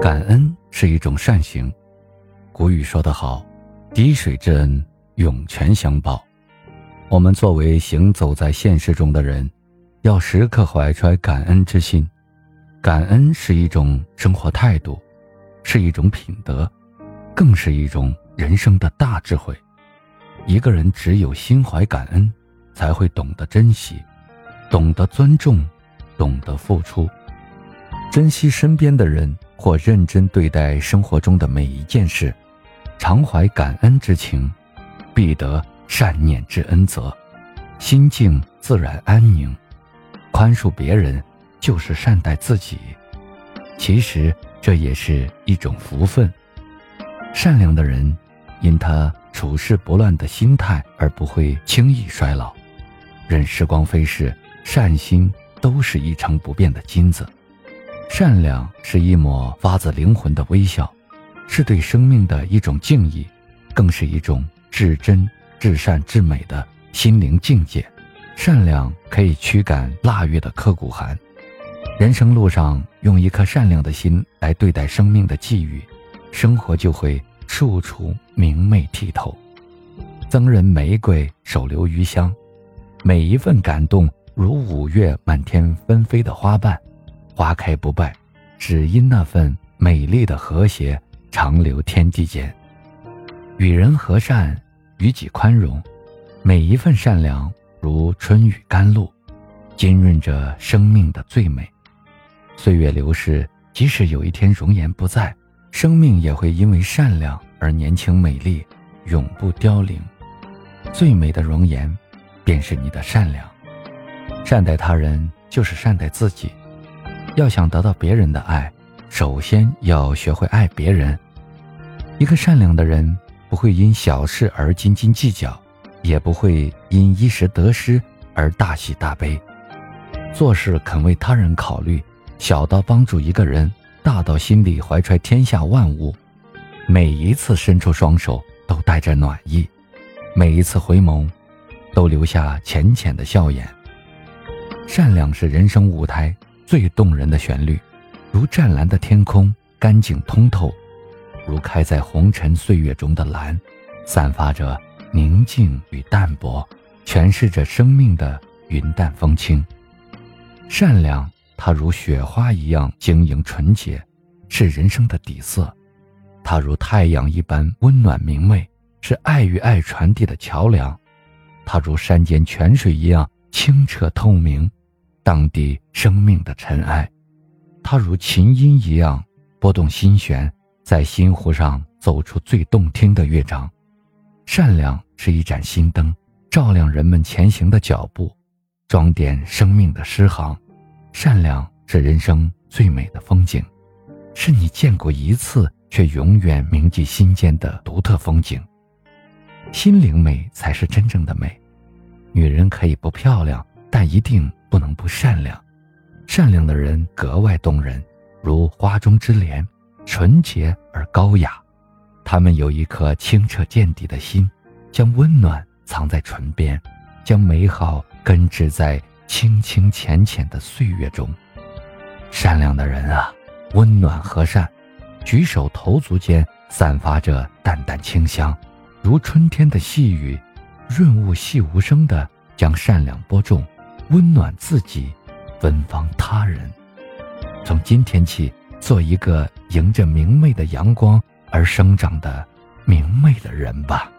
感恩是一种善行。古语说得好：“滴水之恩，涌泉相报。”我们作为行走在现实中的人，要时刻怀揣感恩之心。感恩是一种生活态度，是一种品德，更是一种人生的大智慧。一个人只有心怀感恩，才会懂得珍惜，懂得尊重，懂得付出，珍惜身边的人。或认真对待生活中的每一件事，常怀感恩之情，必得善念之恩泽，心境自然安宁。宽恕别人，就是善待自己。其实这也是一种福分。善良的人，因他处事不乱的心态而不会轻易衰老。任时光飞逝，善心都是一成不变的金子。善良是一抹发自灵魂的微笑，是对生命的一种敬意，更是一种至真、至善、至美的心灵境界。善良可以驱赶腊月的刻骨寒。人生路上，用一颗善良的心来对待生命的际遇，生活就会处处明媚剔透。赠人玫瑰，手留余香。每一份感动，如五月满天纷飞的花瓣。花开不败，只因那份美丽的和谐长留天地间。与人和善，与己宽容，每一份善良如春雨甘露，浸润着生命的最美。岁月流逝，即使有一天容颜不在，生命也会因为善良而年轻美丽，永不凋零。最美的容颜，便是你的善良。善待他人，就是善待自己。要想得到别人的爱，首先要学会爱别人。一个善良的人不会因小事而斤斤计较，也不会因一时得失而大喜大悲。做事肯为他人考虑，小到帮助一个人，大到心里怀揣天下万物。每一次伸出双手都带着暖意，每一次回眸，都留下浅浅的笑颜。善良是人生舞台。最动人的旋律，如湛蓝的天空，干净通透；如开在红尘岁月中的蓝，散发着宁静与淡泊，诠释着生命的云淡风轻。善良，它如雪花一样晶莹纯洁，是人生的底色；它如太阳一般温暖明媚，是爱与爱传递的桥梁；它如山间泉水一样清澈透明。荡涤生命的尘埃，它如琴音一样拨动心弦，在心湖上奏出最动听的乐章。善良是一盏心灯，照亮人们前行的脚步，装点生命的诗行。善良是人生最美的风景，是你见过一次却永远铭记心间的独特风景。心灵美才是真正的美。女人可以不漂亮，但一定。不能不善良，善良的人格外动人，如花中之莲，纯洁而高雅。他们有一颗清澈见底的心，将温暖藏在唇边，将美好根植在清清浅浅的岁月中。善良的人啊，温暖和善，举手投足间散发着淡淡清香，如春天的细雨，润物细无声的将善良播种。温暖自己，芬芳他人。从今天起，做一个迎着明媚的阳光而生长的明媚的人吧。